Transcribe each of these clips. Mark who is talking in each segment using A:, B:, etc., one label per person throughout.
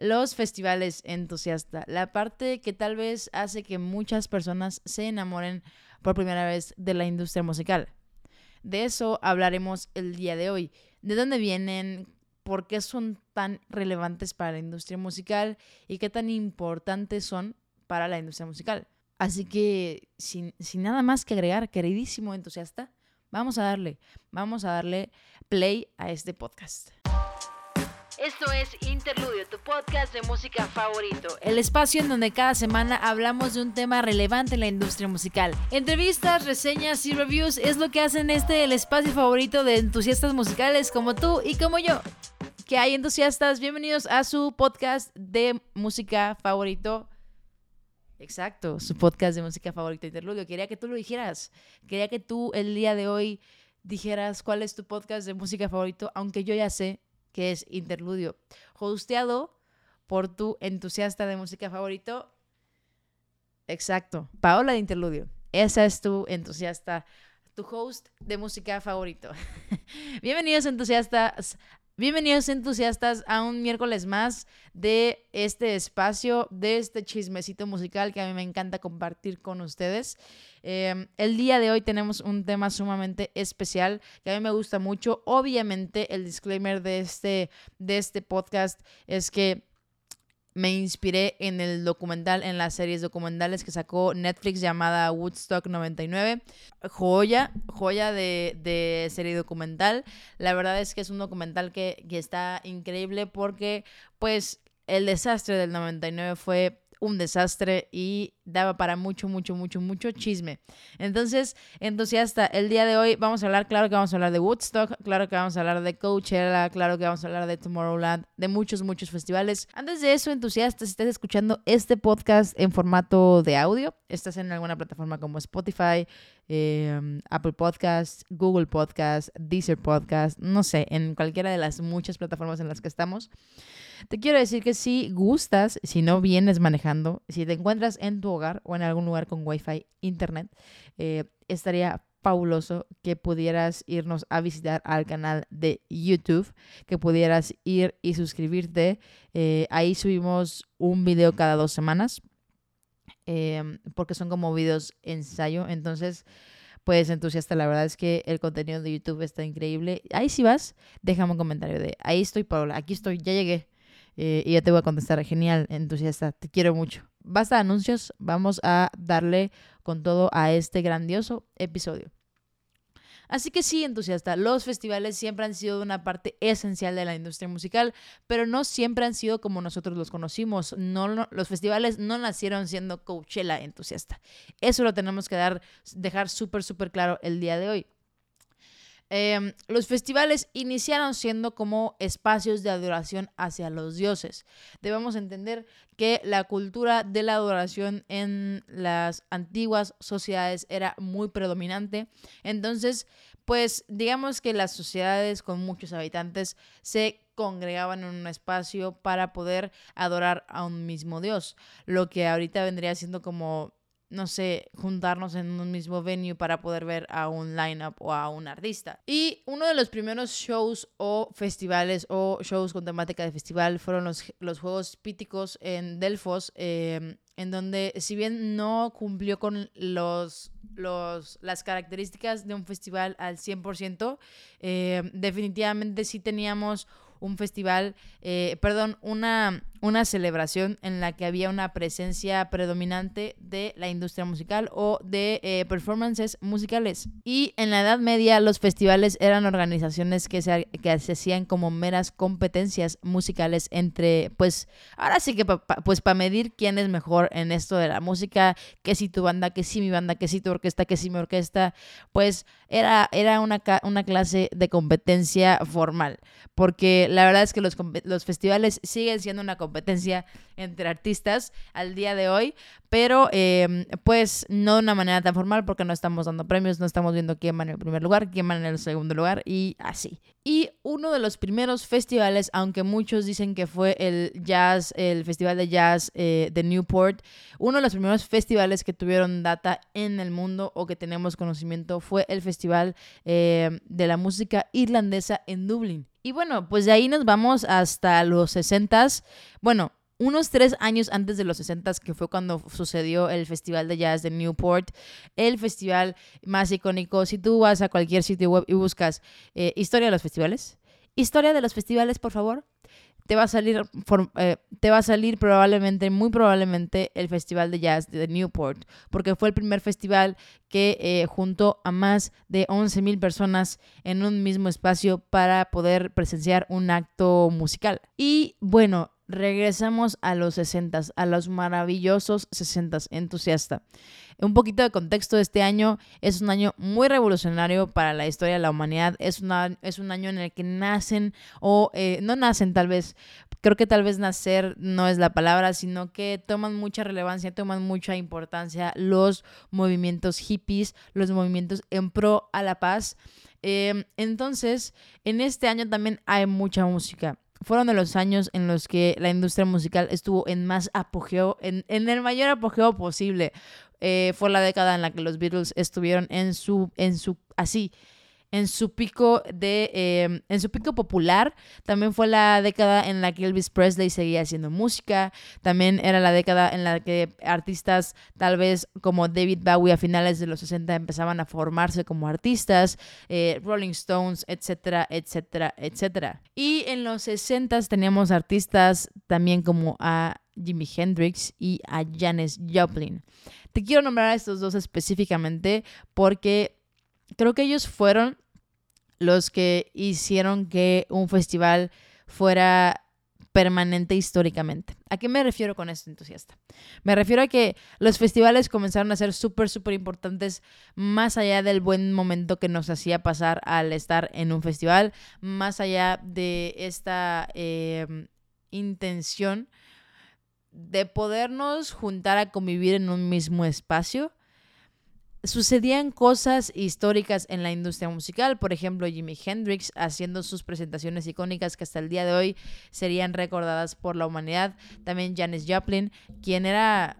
A: los festivales entusiasta, la parte que tal vez hace que muchas personas se enamoren por primera vez de la industria musical. De eso hablaremos el día de hoy. ¿De dónde vienen? ¿Por qué son tan relevantes para la industria musical? ¿Y qué tan importantes son para la industria musical? Así que, sin, sin nada más que agregar, queridísimo entusiasta, vamos a darle, vamos a darle play a este podcast. Esto es Interludio, tu podcast de música favorito. El espacio en donde cada semana hablamos de un tema relevante en la industria musical. Entrevistas, reseñas y reviews es lo que hacen este el espacio favorito de entusiastas musicales como tú y como yo. Que hay entusiastas, bienvenidos a su podcast de música favorito. Exacto, su podcast de música favorito Interludio. Quería que tú lo dijeras. Quería que tú el día de hoy dijeras cuál es tu podcast de música favorito, aunque yo ya sé que es Interludio, hosteado por tu entusiasta de música favorito. Exacto, Paola de Interludio. Esa es tu entusiasta, tu host de música favorito. Bienvenidos entusiastas Bienvenidos entusiastas a un miércoles más de este espacio, de este chismecito musical que a mí me encanta compartir con ustedes. Em, el día de hoy tenemos un tema sumamente especial que a mí me gusta mucho. Obviamente el disclaimer de este, de este podcast es que me inspiré en el documental, en las series documentales que sacó Netflix llamada Woodstock 99. Joya, joya de, serie documental. La verdad es que es un documental que, que está increíble porque pues el desastre del 99 fue un desastre y daba para mucho, mucho, mucho, mucho chisme. Entonces, entusiasta, el día de hoy vamos a hablar, claro que vamos a hablar de Woodstock, claro que vamos a hablar de Coachella, claro que vamos a hablar de Tomorrowland, de muchos, muchos festivales. Antes de eso, entusiasta, si estás escuchando este podcast en formato de audio, estás en alguna plataforma como Spotify, em, Apple Podcasts, Google Podcasts, Deezer Podcast, no sé, en cualquiera de las muchas plataformas en las que estamos. Te quiero decir que si gustas, si no vienes manejando, si te encuentras en tu hogar o en algún lugar con Wi-Fi, internet, eh, estaría fabuloso que pudieras irnos a visitar al canal de YouTube, que pudieras ir y suscribirte. Eh, ahí subimos un video cada dos semanas, em, porque son como videos ensayo. Entonces, pues entusiasta, la verdad es que el contenido de YouTube está increíble. Ahí si vas, déjame un comentario de, ahí estoy Paola, aquí estoy, ya llegué. Eh, y ya te voy a contestar, genial, entusiasta, te quiero mucho. Basta de anuncios, vamos a darle con todo a este grandioso episodio. Así que sí, entusiasta, los festivales siempre han sido una parte esencial de la industria musical, pero no siempre han sido como nosotros los conocimos. No, los festivales no nacieron siendo Coachella entusiasta. Eso lo tenemos que dar, dejar súper, súper claro el día de hoy. Em, los festivales iniciaron siendo como espacios de adoración hacia los dioses. Debemos entender que la cultura de la adoración en las antiguas sociedades era muy predominante. Entonces, pues digamos que las sociedades con muchos habitantes se congregaban en un espacio para poder adorar a un mismo dios, lo que ahorita vendría siendo como no sé, juntarnos en un mismo venue para poder ver a un lineup o a un artista. Y uno de los primeros shows o festivales o shows con temática de festival fueron los, los Juegos Píticos en Delfos, em, en donde si bien no cumplió con los, los, las características de un festival al 100%, em, definitivamente sí teníamos un festival, eh, perdón, una, una celebración en la que había una presencia predominante de la industria musical o de eh, performances musicales. Y en la Edad Media los festivales eran organizaciones que se, que se hacían como meras competencias musicales entre, pues, ahora sí que pues para medir quién es mejor en esto de la música, que si tu banda, que si mi banda, que si tu orquesta, que si mi orquesta, pues era, era una, una clase de competencia formal, porque la verdad es que los, los festivales siguen siendo una competencia entre artistas al día de hoy, pero em, pues no de una manera tan formal porque no estamos dando premios, no estamos viendo quién va en el primer lugar, quién va en el segundo lugar y así. Y uno de los primeros festivales, aunque muchos dicen que fue el jazz, el festival de jazz eh, de Newport, uno de los primeros festivales que tuvieron data en el mundo o que tenemos conocimiento fue el festival eh, de la música irlandesa en Dublín Y bueno, pues de ahí nos vamos hasta los 60 Bueno, unos tres años antes de los 60, que fue cuando sucedió el Festival de Jazz de Newport, el festival más icónico. Si tú vas a cualquier sitio web y buscas eh, historia de los festivales, historia de los festivales, por favor, te va a salir, eh, te va a salir probablemente, muy probablemente, el Festival de Jazz de Newport, porque fue el primer festival que eh, juntó a más de 11.000 personas en un mismo espacio para poder presenciar un acto musical. Y bueno, regresamos a los 60, a los maravillosos 60, entusiasta. Un poquito de contexto de este año, es un año muy revolucionario para la historia de la humanidad, es, una, es un año en el que nacen o eh, no nacen tal vez, creo que tal vez nacer no es la palabra, sino que toman mucha relevancia, toman mucha importancia los movimientos hippies, los movimientos en pro a la paz. Em, entonces, en este año también hay mucha música fueron de los años en los que la industria musical estuvo en más apogeo, en, el mayor apogeo posible. Eh, fue la década en la que los Beatles estuvieron en su, en su, así, en su pico de em, en su pico popular. También fue la década en la que Elvis Presley seguía haciendo música. También era la década en la que artistas tal vez como David Bowie a finales de los 60 empezaban a formarse como artistas eh, Rolling Stones etcétera etcétera etcétera. Y en los 60 teníamos artistas también como a Jimi Hendrix y a Janis Joplin. Te quiero nombrar a estos dos específicamente porque creo que ellos fueron los que hicieron que un festival fuera permanente históricamente. ¿A qué me refiero con esto, entusiasta? Me refiero a que los festivales comenzaron a ser súper, súper importantes más allá del buen momento que nos hacía pasar al estar en un festival, más allá de esta em, intención de podernos juntar a convivir en un mismo espacio sucedían cosas históricas en la industria musical, por ejemplo Jimi Hendrix haciendo sus presentaciones icónicas que hasta el día de hoy serían recordadas por la humanidad, también Janis Joplin, quien era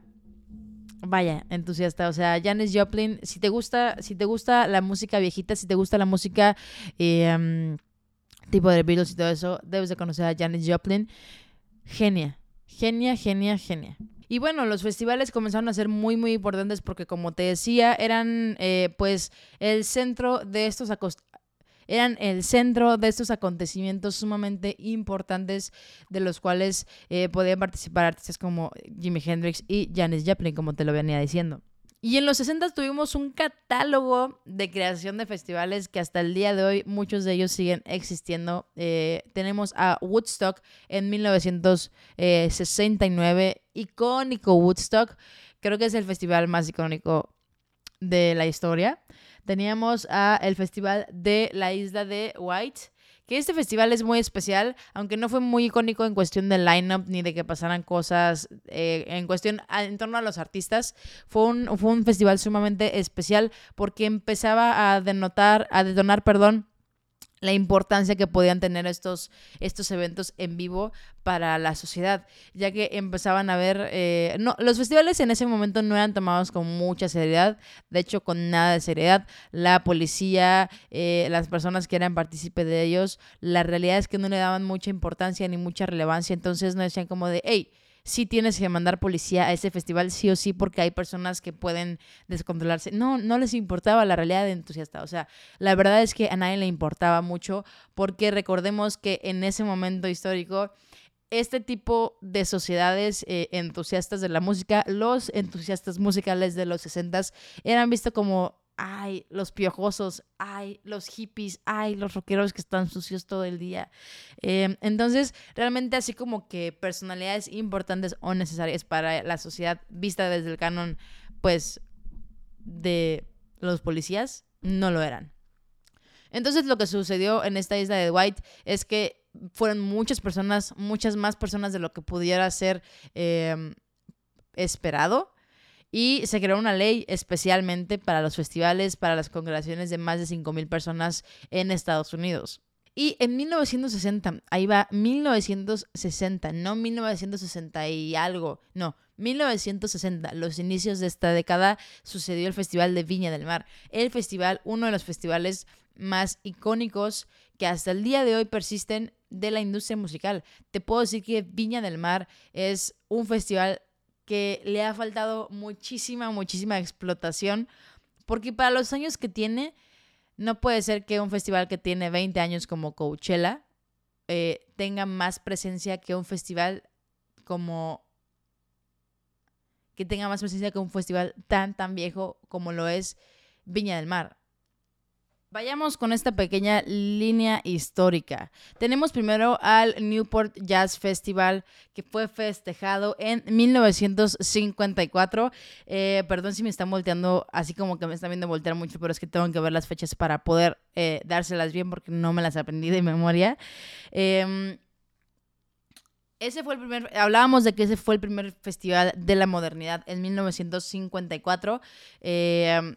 A: vaya, entusiasta, o sea, Janis Joplin, si te gusta, si te gusta la música viejita, si te gusta la música eh, tipo de Beatles y todo eso, debes de conocer a Janis Joplin. Genia, genia, genia, genia. Y bueno, los festivales comenzaron a ser muy, muy importantes porque, como te decía, eran eh, pues el centro de estos eran el centro de estos acontecimientos sumamente importantes de los cuales eh, podían participar artistas como Jimi Hendrix y Janis Joplin, como te lo venía diciendo. Y en los 60 tuvimos un catálogo de creación de festivales que hasta el día de hoy muchos de ellos siguen existiendo. Eh, tenemos a Woodstock en 1969, icónico Woodstock. Creo que es el festival más icónico de la historia. Teníamos a el festival de la isla de White que este festival es muy especial, aunque no fue muy icónico en cuestión del lineup ni de que pasaran cosas eh, en cuestión en torno a los artistas. Fue un, fue un festival sumamente especial porque empezaba a denotar, a detonar, perdón, la importancia que podían tener estos, estos eventos en vivo para la sociedad, ya que empezaban a ver, eh, no, los festivales en ese momento no eran tomados con mucha seriedad, de hecho con nada de seriedad, la policía, eh, las personas que eran partícipes de ellos, la realidad es que no le daban mucha importancia ni mucha relevancia, entonces no decían como de, hey, sí tienes que mandar policía a ese festival sí o sí porque hay personas que pueden descontrolarse. No, no les importaba la realidad de entusiasta. O sea, la verdad es que a nadie le importaba mucho porque recordemos que en ese momento histórico este tipo de sociedades eh, entusiastas de la música, los entusiastas musicales de los 60 eran vistos como ay, los piojosos, ay, los hippies, ay, los rockeros que están sucios todo el día. Em, entonces, realmente así como que personalidades importantes o necesarias para la sociedad vista desde el canon, pues, de los policías, no lo eran. Entonces, lo que sucedió en esta isla de White es que fueron muchas personas, muchas más personas de lo que pudiera ser em, esperado y se creó una ley especialmente para los festivales, para las congregaciones de más de 5.000 personas en Estados Unidos. Y en 1960, ahí va, 1960, no 1960 y algo, no, 1960, los inicios de esta década, sucedió el Festival de Viña del Mar. El festival, uno de los festivales más icónicos que hasta el día de hoy persisten de la industria musical. Te puedo decir que Viña del Mar es un festival que le ha faltado muchísima, muchísima explotación, porque para los años que tiene, no puede ser que un festival que tiene 20 años como Coachella eh, tenga más presencia que un festival como que tenga más presencia que un festival tan, tan viejo como lo es Viña del Mar. Vayamos con esta pequeña línea histórica. Tenemos primero al Newport Jazz Festival que fue festejado en 1954. Eh, perdón si me están volteando, así como que me están viendo voltear mucho, pero es que tengo que ver las fechas para poder eh, dárselas bien porque no me las aprendí de memoria. Em, ese fue el primer, hablábamos de que ese fue el primer festival de la modernidad en 1954. Eh,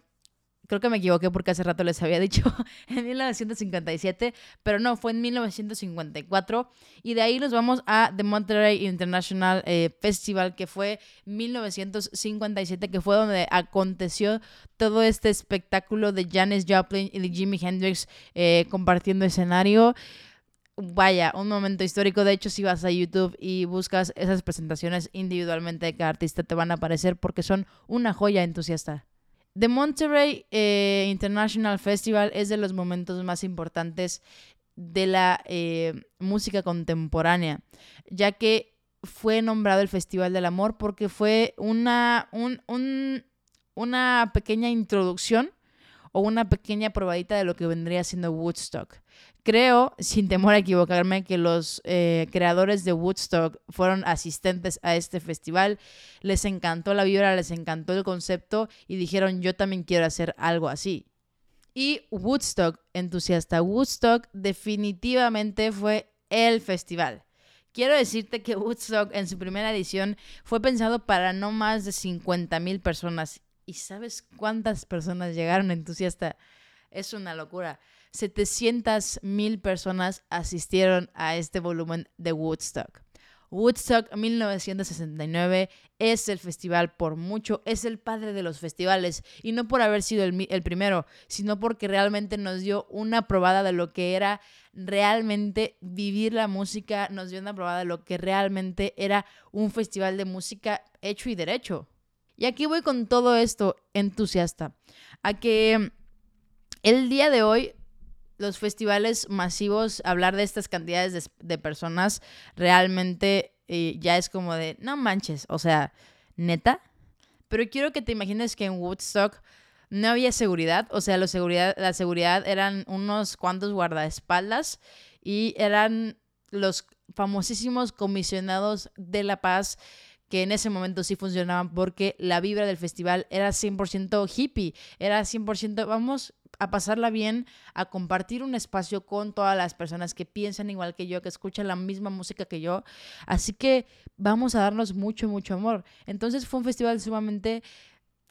A: creo que me equivoqué porque hace rato les había dicho en 1957, pero no, fue en 1954. Y de ahí nos vamos a The Monterey International eh, Festival, que fue 1957, que fue donde aconteció todo este espectáculo de Janis Joplin y de Jimi Hendrix eh, compartiendo escenario vaya, un momento histórico. De hecho, si vas a YouTube y buscas esas presentaciones individualmente de cada artista, te van a aparecer porque son una joya entusiasta. The Monterey eh, International Festival es de los momentos más importantes de la eh, música contemporánea, ya que fue nombrado el Festival del Amor porque fue una, una pequeña introducción o una pequeña probadita de lo que vendría siendo Woodstock. Creo, sin temor a equivocarme, que los eh, creadores de Woodstock fueron asistentes a este festival, les encantó la vibra, les encantó el concepto y dijeron yo también quiero hacer algo así. Y Woodstock, entusiasta, Woodstock definitivamente fue el festival. Quiero decirte que Woodstock en su primera edición fue pensado para no más de 50 mil personas ¿Y sabes cuántas personas llegaron entusiasta? Es una locura. 700 mil personas asistieron a este volumen de Woodstock. Woodstock 1969 es el festival por mucho, es el padre de los festivales y no por haber sido el, el, primero, sino porque realmente nos dio una probada de lo que era realmente vivir la música, nos dio una probada de lo que realmente era un festival de música hecho y derecho. Y aquí voy con todo esto entusiasta, a que el día de hoy los festivales masivos, hablar de estas cantidades de, personas, realmente eh, ya es como de, no manches, o sea, neta. Pero quiero que te imagines que en Woodstock no había seguridad, o sea, la seguridad, la seguridad eran unos cuantos guardaespaldas y eran los famosísimos comisionados de la paz que en ese momento sí funcionaban porque la vibra del festival era 100% hippie, era 100% vamos a pasarla bien, a compartir un espacio con todas las personas que piensan igual que yo, que escuchan la misma música que yo. Así que vamos a darnos mucho, mucho amor. Entonces fue un festival sumamente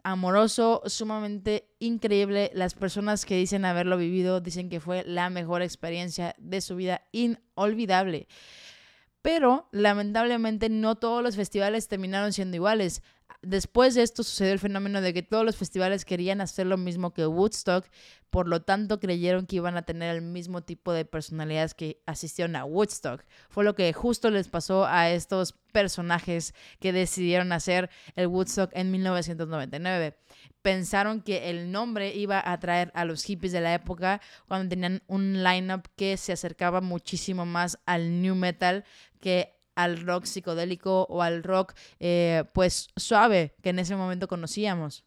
A: amoroso, sumamente increíble. Las personas que dicen haberlo vivido dicen que fue la mejor experiencia de su vida, inolvidable. Pero lamentablemente no todos los festivales terminaron siendo iguales. Después de esto sucedió el fenómeno de que todos los festivales querían hacer lo mismo que Woodstock, por lo tanto creyeron que iban a tener el mismo tipo de personalidades que asistieron a Woodstock. Fue lo que justo les pasó a estos personajes que decidieron hacer el Woodstock en 1999. Pensaron que el nombre iba a atraer a los hippies de la época cuando tenían un lineup que se acercaba muchísimo más al new metal que al rock psicodélico o al rock eh, pues suave que en ese momento conocíamos.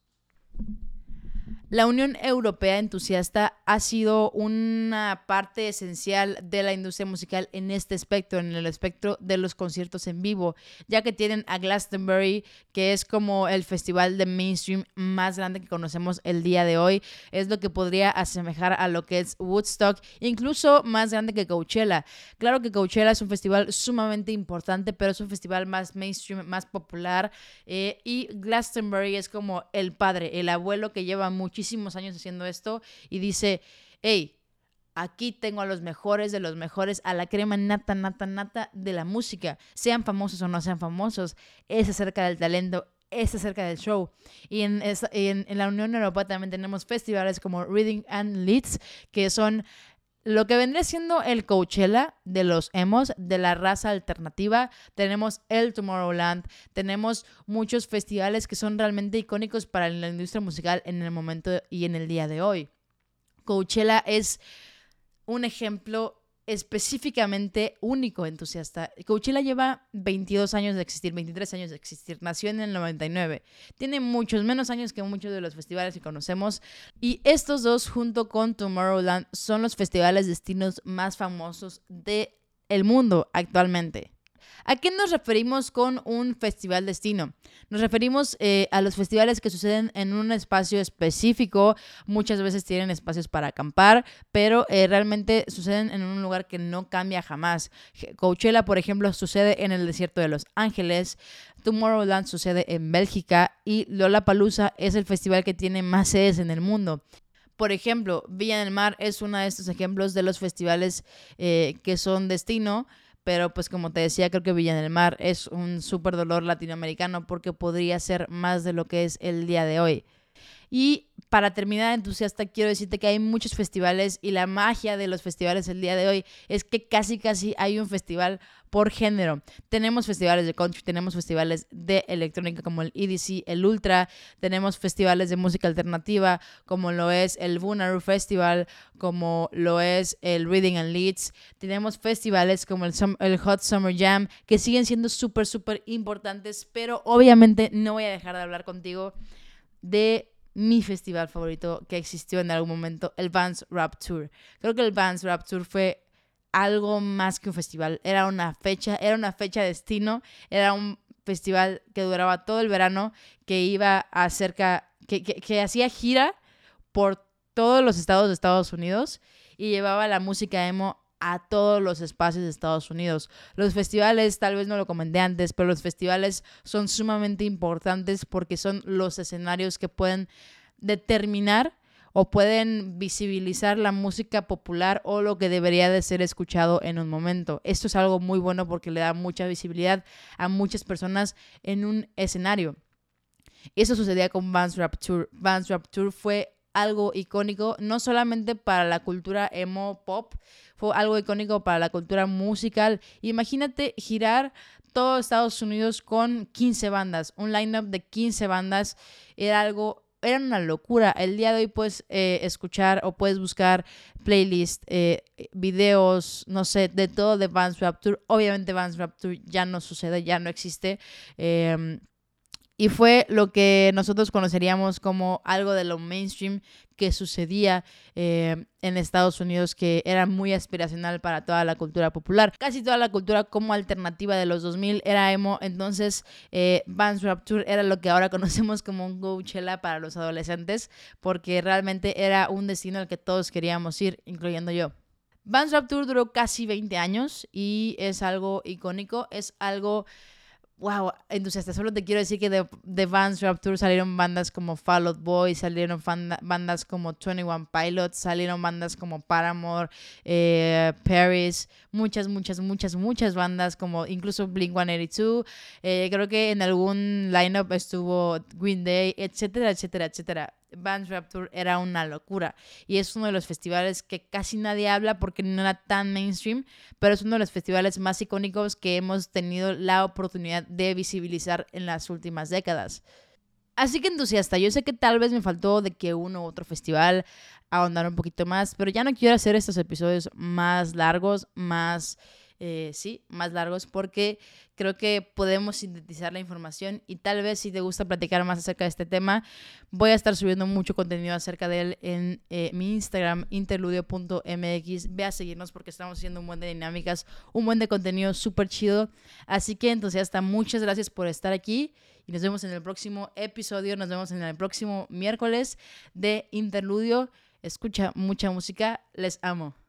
A: La Unión Europea entusiasta ha sido una parte esencial de la industria musical en este espectro, en el espectro de los conciertos en vivo, ya que tienen a Glastonbury, que es como el festival de mainstream más grande que conocemos el día de hoy, es lo que podría asemejar a lo que es Woodstock, incluso más grande que Coachella. Claro que Coachella es un festival sumamente importante, pero es un festival más mainstream, más popular, eh, y Glastonbury es como el padre, el abuelo que lleva mucho muchísimos años haciendo esto y dice, hey, aquí tengo a los mejores de los mejores, a la crema nata, nata, nata de la música, sean famosos o no sean famosos, es acerca del talento, es acerca del show. Y en, en, la Unión Europea también tenemos festivales como Reading and Leeds, que son lo que vendría siendo el Coachella de los emos, de la raza alternativa. Tenemos el Tomorrowland, tenemos muchos festivales que son realmente icónicos para la industria musical en el momento y en el día de hoy. Coachella es un ejemplo específicamente único entusiasta. Coachella lleva 22 años de existir, 23 años de existir. Nació en el 99. Tiene muchos menos años que muchos de los festivales que conocemos. Y estos dos, junto con Tomorrowland, son los festivales destinos más famosos del el mundo actualmente. ¿A qué nos referimos con un festival destino? Nos referimos eh, a los festivales que suceden en un espacio específico. Muchas veces tienen espacios para acampar, pero eh, realmente suceden en un lugar que no cambia jamás. Coachella, por ejemplo, sucede en el desierto de Los Ángeles. Tomorrowland sucede en Bélgica y Lollapalooza es el festival que tiene más sedes en el mundo. Por ejemplo, Villa del Mar es uno de estos ejemplos de los festivales eh, que son destino pero pues como te decía, creo que Villa del Mar es un súper dolor latinoamericano porque podría ser más de lo que es el día de hoy. Y para terminar, entusiasta, quiero decirte que hay muchos festivales y la magia de los festivales el día de hoy es que casi, casi hay un festival por género. Tenemos festivales de country, tenemos festivales de electrónica como el EDC, el Ultra, tenemos festivales de música alternativa como lo es el Bonnaroo Festival, como lo es el Reading and Leeds, tenemos festivales como el, el Hot Summer Jam que siguen siendo súper, súper importantes, pero obviamente no voy a dejar de hablar contigo de mi festival favorito que existió en algún momento, el Vans Rap Tour. Creo que el Vans Rap Tour fue algo más que un festival, era una fecha, era una fecha destino, era un festival que duraba todo el verano, que iba a cerca, que, que hacía gira por todos los estados de Estados Unidos y llevaba la música emo a todos los espacios de Estados Unidos. Los festivales, tal vez no lo comenté antes, pero los festivales son sumamente importantes porque son los escenarios que pueden determinar o pueden visibilizar la música popular o lo que debería de ser escuchado en un momento. Esto es algo muy bueno porque le da mucha visibilidad a muchas personas en un escenario. Eso sucedía con Vans Rap Tour. Vans fue algo icónico, no solamente para la cultura emo pop, fue algo icónico para la cultura musical. Imagínate girar todo Estados Unidos con 15 bandas, un lineup de 15 bandas, era algo era una locura. El día de hoy puedes eh, escuchar o puedes buscar playlists, eh, videos, no sé, de todo de Vans Rap Tour. Obviamente Vans Rap Tour ya no sucede, ya no existe. Em, y fue lo que nosotros conoceríamos como algo de lo mainstream que sucedía eh, en Estados Unidos, que era muy aspiracional para toda la cultura popular. Casi toda la cultura como alternativa de los 2000 era emo, entonces eh, Vans Rap Tour era lo que ahora conocemos como un Coachella para los adolescentes, porque realmente era un destino al que todos queríamos ir, incluyendo yo. Vans Rap Tour duró casi 20 años y es algo icónico, es algo wow, entusiasta. Solo te quiero decir que de, de Vans salieron bandas como Fall Out Boy, salieron bandas como 21 Pilots, salieron bandas como Paramore, eh, Paris, muchas, muchas, muchas, muchas bandas como incluso Blink 182. Eh, creo que en algún lineup estuvo Green Day, etcétera, etcétera, etcétera. Vans Rapture era una locura. Y es uno de los festivales que casi nadie habla porque no era tan mainstream, pero es uno de los festivales más icónicos que hemos tenido la oportunidad de visibilizar en las últimas décadas. Así que entusiasta, yo sé que tal vez me faltó de que uno u otro festival ahondar un poquito más, pero ya no quiero hacer estos episodios más largos, más eh, sí, más largos, porque creo que podemos sintetizar la información y tal vez si te gusta platicar más acerca de este tema, voy a estar subiendo mucho contenido acerca de él en eh, mi Instagram, interludio.mx. Ve a seguirnos porque estamos haciendo un buen de dinámicas, un buen de contenido súper chido. Así que entonces hasta muchas gracias por estar aquí y nos vemos en el próximo episodio, nos vemos en el próximo miércoles de Interludio. Escucha mucha música, les amo.